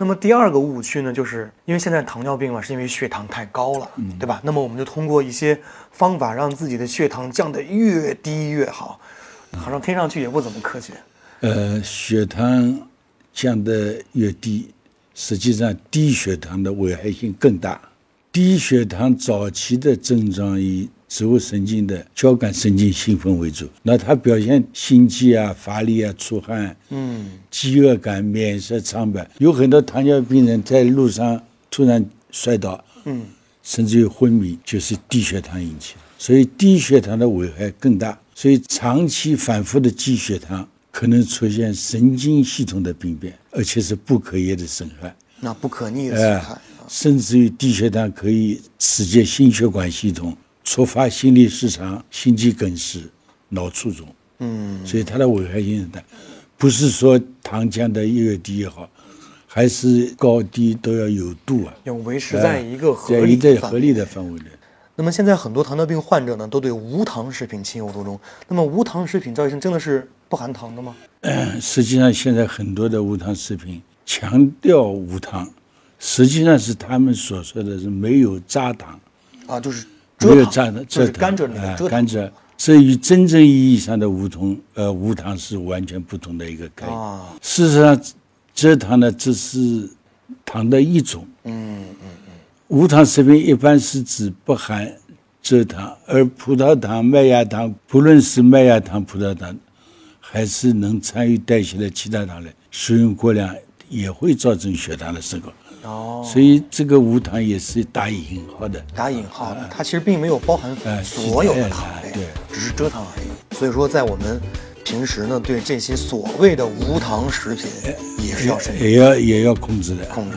那么第二个误区呢，就是因为现在糖尿病嘛，是因为血糖太高了，对吧？那么我们就通过一些方法让自己的血糖降得越低越好，好像听上去也不怎么科学。呃，血糖降得越低，实际上低血糖的危害性更大。低血糖早期的症状以植物神经的交感神经兴奋为主，那它表现心悸啊、乏力啊、出汗，嗯，饥饿感、面色苍白。有很多糖尿病人在路上突然摔倒，嗯，甚至于昏迷，就是低血糖引起的。所以低血糖的危害更大。所以长期反复的低血糖可能出现神经系统的病变，而且是不可逆的损害。那不可逆的损害。哎，甚至于低血糖可以刺激心血管系统，触发心律失常、心肌梗死、脑卒中。嗯，所以它的危害性很大，不是说糖降得越低越好，还是高低都要有度啊，要维持在一个合在理一个合理的范围内。那么现在很多糖尿病患者呢，都对无糖食品情有独钟。那么无糖食品，赵医生真的是不含糖的吗？实际上，现在很多的无糖食品强调无糖，实际上是他们所说的是没有渣糖，啊，就是没有蔗糖，蔗糖，就是甘蔗糖。甘蔗。这与真正意义上的无糖，呃，无糖是完全不同的一个概念。啊，事实上，蔗糖呢，只是糖的一种。嗯嗯嗯无糖食品一般是指不含蔗糖，而葡萄糖、麦芽糖，不论是麦芽糖、葡萄糖，还是能参与代谢的其他糖类，食用过量也会造成血糖的升高。哦，所以这个无糖也是打引号的。打引号的，它其实并没有包含哎所有的糖类，对只是蔗糖而已。所以说，在我们平时呢，对这些所谓的无糖食品也是要慎也要也要控制的。控制。